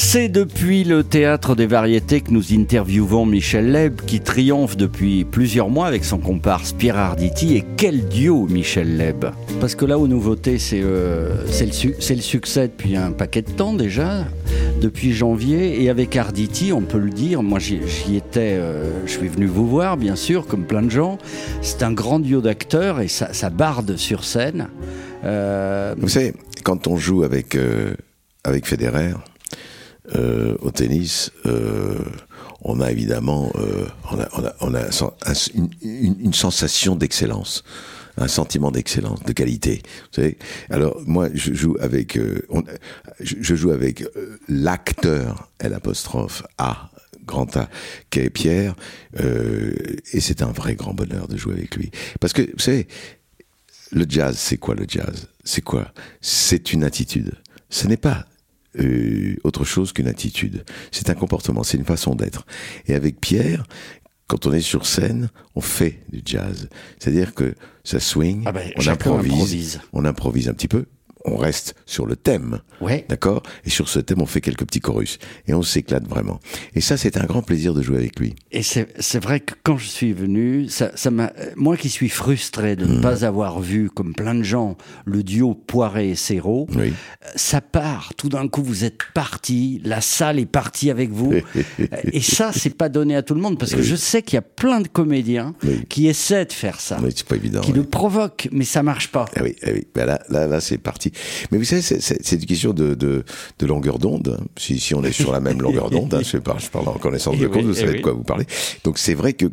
C'est depuis le théâtre des variétés que nous interviewons Michel Leb qui triomphe depuis plusieurs mois avec son comparse Pierre Arditi. Et quel duo Michel Leb? Parce que là aux nouveautés c'est euh, c'est le, su- le succès depuis un paquet de temps déjà, depuis janvier. Et avec Arditi, on peut le dire, moi j'y j'y étais, euh, je suis venu vous voir bien sûr, comme plein de gens. C'est un grand duo d'acteurs et ça, ça barde sur scène. Euh, Vous savez, quand on joue avec, euh, avec Federer euh, au tennis, euh, on a évidemment euh, on a, on a, on a une, une- sensation d'excellence, un sentiment d'excellence, de qualité. Vous savez Alors moi, je joue avec, euh, je, joue avec euh, l'acteur L apostrophe A grand A qu'est Pierre, euh, et c'est un vrai grand bonheur de jouer avec lui. Parce que vous savez, le jazz, c'est quoi le jazz? C'est quoi? C'est une attitude. Ce n'est pas autre chose qu'une attitude. C'est un comportement, c'est une façon d'être. Et avec Pierre, quand on est sur scène, on fait du jazz. C'est-à-dire que ça swing, Ah ben, on improvise, improvise. on improvise un petit peu, on reste sur le thème. Ouais. D'accord? Et sur ce thème, on fait quelques petits chorus. Et on s'éclate vraiment. Et ça, c'est un grand plaisir de jouer avec lui. Et c'est vrai que quand je suis venu, ça, ça m'a, moi qui suis frustré de ne pas avoir vu, comme plein de gens, le duo Poiré et Serrault, Oui. ça part. Tout d'un coup, vous êtes parti, la salle est partie avec vous. et ça, c'est pas donné à tout le monde parce que je sais qu'il y a plein de comédiens Oui. qui essaient de faire ça, Oui, c'est pas évident. qui le provoquent, mais ça marche pas. Ah oui, ah oui. Ben là, là, là, c'est parti. Mais vous savez, c'est- une question de, de, de longueur d'onde. hein. Si, si on est sur la même longueur d'onde, hein, je, parle en connaissance Eh de oui, cause, vous eh savez oui. de quoi vous parlez. Donc c'est vrai que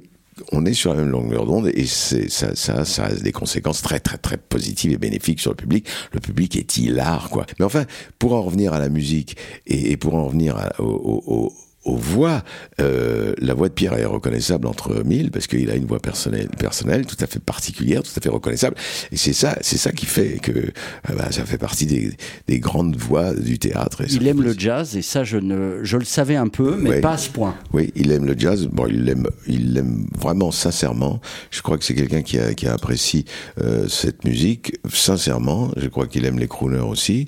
on est sur la même longueur d'onde et ça, ça, ça a des conséquences très, très, très positives et bénéfiques sur le public. Le public est hilar, quoi. Mais enfin, pour en revenir à la musique et, et pour en revenir à- au, au- au- aux voix, euh, la voix de Pierre est reconnaissable entre mille parce qu'il a une voix personnelle, personnelle, tout à fait particulière, tout à fait reconnaissable. Et c'est ça, c'est ça qui fait que euh, bah, ça fait partie des, des grandes voix du théâtre. Et Il aime le jazz et ça, je ne, je le savais un peu, mais Ouais. pas à ce point. Oui, il aime le jazz. Bon, il l'aime, il l'aime vraiment sincèrement. Je crois que c'est quelqu'un qui, a, qui apprécie euh, cette musique sincèrement. Je crois qu'il aime les crooners aussi.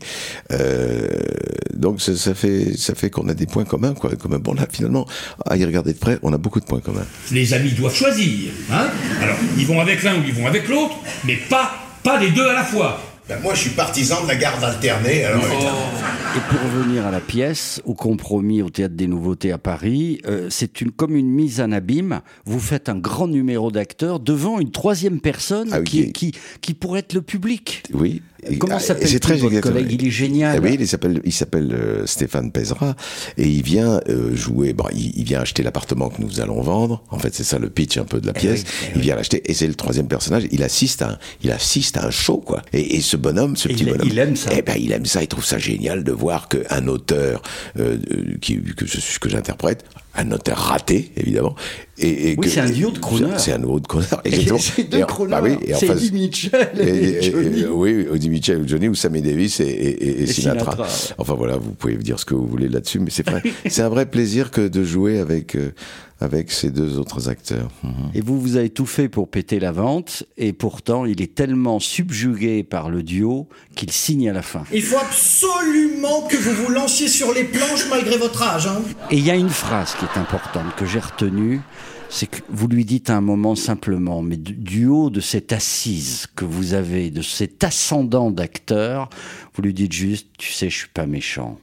Donc ça, ça fait, ça fait qu'on a des points communs, quoi. Comme bon là, finalement, à y regarder de près, on a beaucoup de points communs. Les amis doivent choisir. Hein Alors, ils vont avec l'un ou ils vont avec l'autre, mais pas, pas les deux à la fois. Ben, moi, je suis partisan de la garde alternée. Alors, Et pour revenir à la pièce, au compromis au Théâtre des Nouveautés à Paris, euh, c'est une, comme une mise en abîme. Vous faites un grand numéro d'acteurs devant une troisième personne Ah oui, qui, qui- qui, qui pourrait être le public. Oui. Comment ah, s'appelle c'est très votre exactement. collègue? Il est génial. Oui, il s'appelle, il s'appelle euh, Stéphane Pezra et il vient euh, jouer. Bon, il, vient acheter l'appartement que nous allons vendre. En fait, c'est ça le pitch un peu de la pièce. oui, eh il vient l'acheter et c'est le troisième personnage. Il assiste à un, il assiste à un show quoi. Et, et ce bonhomme, ce Et petit il- bonhomme, il aime ça. Eh ben, il aime ça. Il trouve ça génial de voir qu'un auteur euh, euh, qui que je que j'interprète, un auteur raté évidemment. Et, et Oui, c'est un duo de crooners. C'est un duo de exactement. c'est Et deux crooners. bah oui, c'est Eddie Mitchell et, et- et- Johnny. oui, Eddie Mitchell ou Johnny ou Sammy Davis et, et- et Et Sinatra. Sinatra. Enfin voilà, vous pouvez dire ce que vous voulez là-dessus, mais c'est vrai, c'est un vrai plaisir que de jouer avec euh, avec ces deux autres acteurs. Mhm. Et vous, vous avez tout fait pour péter la vente, et pourtant, il est tellement subjugué par le duo qu'il signe à la fin. Il faut absolument que vous vous lanciez sur les planches malgré votre âge. Hein. Et il y a une phrase qui est importante que j'ai retenue, c'est que vous lui dites à un moment simplement, mais du, du haut de cette assise que vous avez, de cet ascendant d'acteur, vous lui dites juste, tu sais, je suis pas méchant.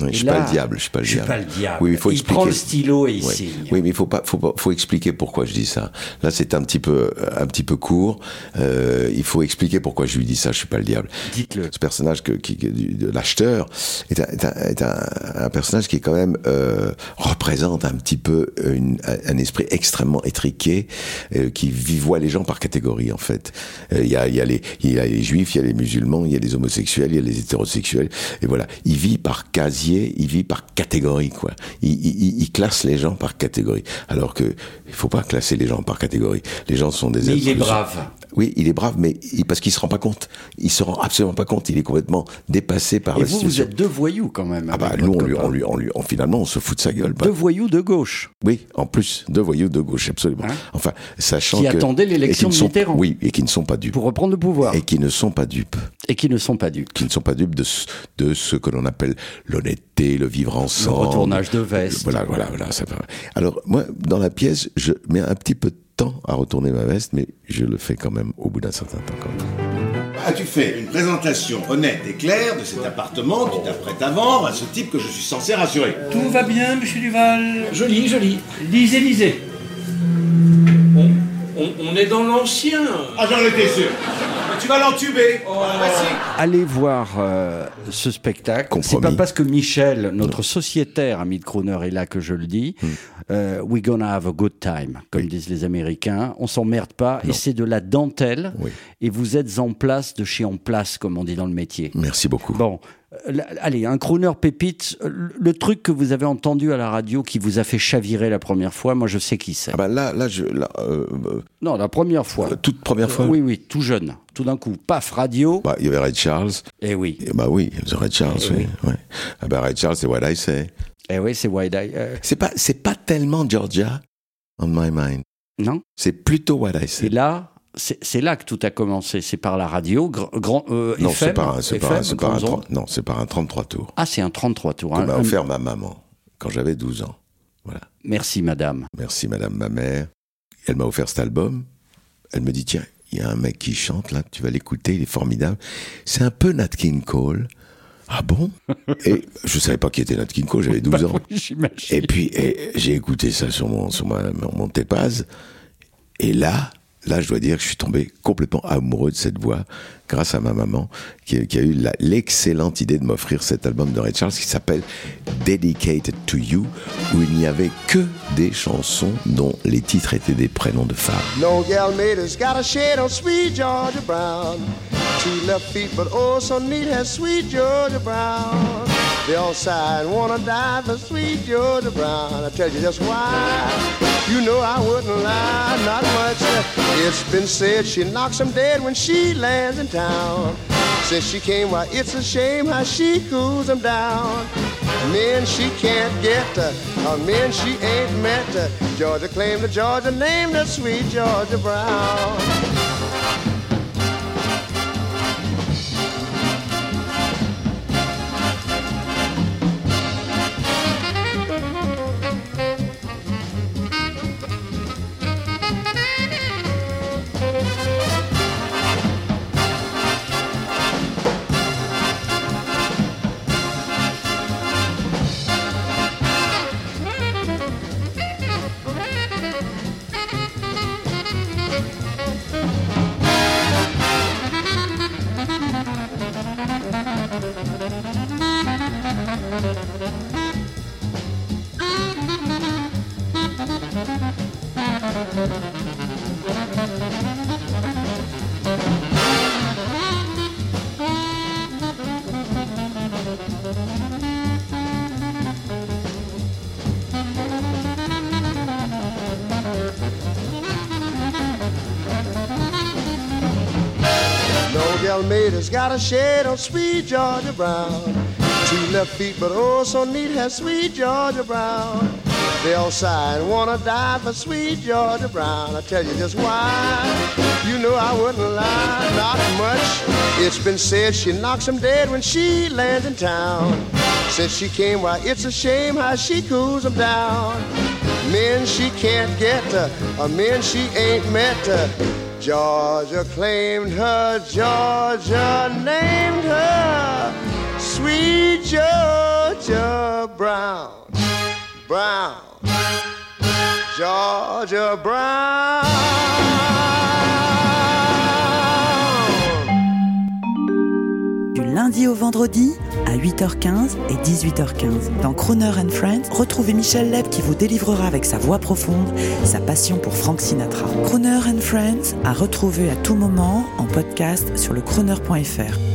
Oui, je suis là, pas le diable, je suis pas le je suis diable. pas le diable. Oui, il faut Il expliquer. prend le stylo et il Oui. signe. Oui, mais il faut pas, faut pas, faut expliquer pourquoi je dis ça. Là, c'est un petit peu, un petit peu court. Euh, il faut expliquer pourquoi je lui dis ça. Je suis pas le diable. Dites-le. Ce personnage que, qui, de l'acheteur est, un, est, un, est un- un personnage qui est quand même euh, représente un petit peu une, un, esprit extrêmement étriqué euh, qui voit les gens par catégorie en fait. Euh, Il y, a, y, a les, il y a les juifs, il y a les musulmans, il y a les homosexuels, il y a les hétérosexuels et voilà. Il vit par casier Il vit par catégorie, quoi. Il, il- il classe les gens par catégorie. Alors que il faut pas classer les gens par catégorie. Les gens sont des Mais il est brave. Oui, il est brave, mais il- parce qu'il se rend pas compte. Il se rend absolument pas compte. Il est complètement dépassé par Et la vous, vous êtes deux voyous quand même. Ah bah, nous, on lui, on lui, on lui, on- finalement, on se fout de sa gueule. Deux voyous de gauche. Oui, en plus, deux voyous de gauche, absolument. enfin, sachant Hein Qui que... attendaient l'élection de Mitterrand. Oui, et qui ne sont pas dupes. Pour reprendre le pouvoir. Et qui ne sont pas dupes. Et qui ne sont pas dupes. Qui ne sont pas dupes de ce, de ce que l'on appelle l'honnêteté, le vivre ensemble. Le retournage de veste. Voilà, voilà, voilà. ça va. Alors, moi, dans la pièce, je mets un petit peu de temps à retourner ma veste, mais je le fais quand même au bout d'un certain temps. Quand même. As-tu fait une présentation honnête et claire de cet appartement qui t'apprête à vendre à ce type que je suis censé rassurer? Tout va bien, monsieur Duval Joli, joli. Lisez, lisez. On, on- on est dans l'ancien. Ah, j'en étais sûr. Tu vas l'entuber. Allez voir euh, ce spectacle. C'est pas parce que Michel, notre sociétaire ami de Crooner, est là que je le dis. Hmm. Euh, we gonna have a good time, comme disent les Américains. On s'emmerde pas. Et c'est de la dentelle. Et vous êtes en place de chez en place, comme on dit dans le métier. Merci beaucoup. Bon. Euh, Allez, un crooner pépite, euh, le truc que vous avez entendu à la radio qui vous a fait chavirer la première fois, moi je sais qui c'est. Ah bah là, là, je, là, euh, Non, la première fois. toute première fois. Oui, oui, tout jeune. Tout d'un coup, paf, radio. Bah, il y avait Ray Charles. Eh oui. bah oui, The Ray Charles, Eh oui. ouais. Ah bah Ray Charles, c'est What I Say. Eh oui, c'est Wide Eye. euh, C'est pas, c'est pas tellement Georgia on my mind. Non. C'est plutôt What I Say. Et là, c'est là que tout a commencé. C'est par la radio, gr- grand euh, Non, c'est ondes. tro- non, c'est pas un 33 tours. Ah, c'est un 33 tours. Que hein. m'a Un- offert ma maman quand j'avais 12 ans. Voilà. Merci, madame. Merci, madame, ma mère. Elle m'a offert cet album. Elle me dit, tiens, il y a un mec qui chante là, tu vas l'écouter, il est formidable. C'est un peu Nat King Cole. Ah bon? Et je savais pas qui était Nat King Cole, j'avais 12 Bah ans. oui, j'imagine. Et puis j'ai écouté ça sur mon sur ma, mon Tepaz. Et là, là, je dois dire que je suis tombé complètement amoureux de cette voix grâce à ma maman qui, qui a eu l'excellente idée de m'offrir cet album de Ray Charles qui s'appelle Dedicated to You, où il n'y avait que des chansons dont les titres étaient des prénoms de femmes. No gal has got a shade on sweet Georgia Brown. Two left feet, but oh so neat has sweet Georgia Brown. They all and wanna die for sweet Georgia Brown. I tell you just why. You know I wouldn't lie, not much. It's been said she knocks 'em dead when she lands in town. Since she came, why it's a shame how she cools 'em down. Men she can't get, uh, men she ain't met. Uh, Georgia claimed the Georgia name, her sweet Georgia Brown. Has got a shade on sweet Georgia Brown. Two left feet, but oh so neat has sweet Georgia Brown. They all sigh and wanna die for sweet Georgia Brown. I tell you just why. You know I wouldn't lie, not much. It's been said she knocks 'em dead when she lands in town. Since she came, why it's a shame how she cools 'em down. Men she can't get, uh, uh, men she ain't met. Uh, Georgia claimed her, Georgia named her, sweet Georgia Brown. Brown. Georgia Brown. Du lundi au vendredi à 8h15 et 18h15. Dans Croner and Friends, retrouvez Michel Leb qui vous délivrera avec sa voix profonde sa passion pour Frank Sinatra. Croner and Friends à retrouver à tout moment en podcast sur le crooner.fr.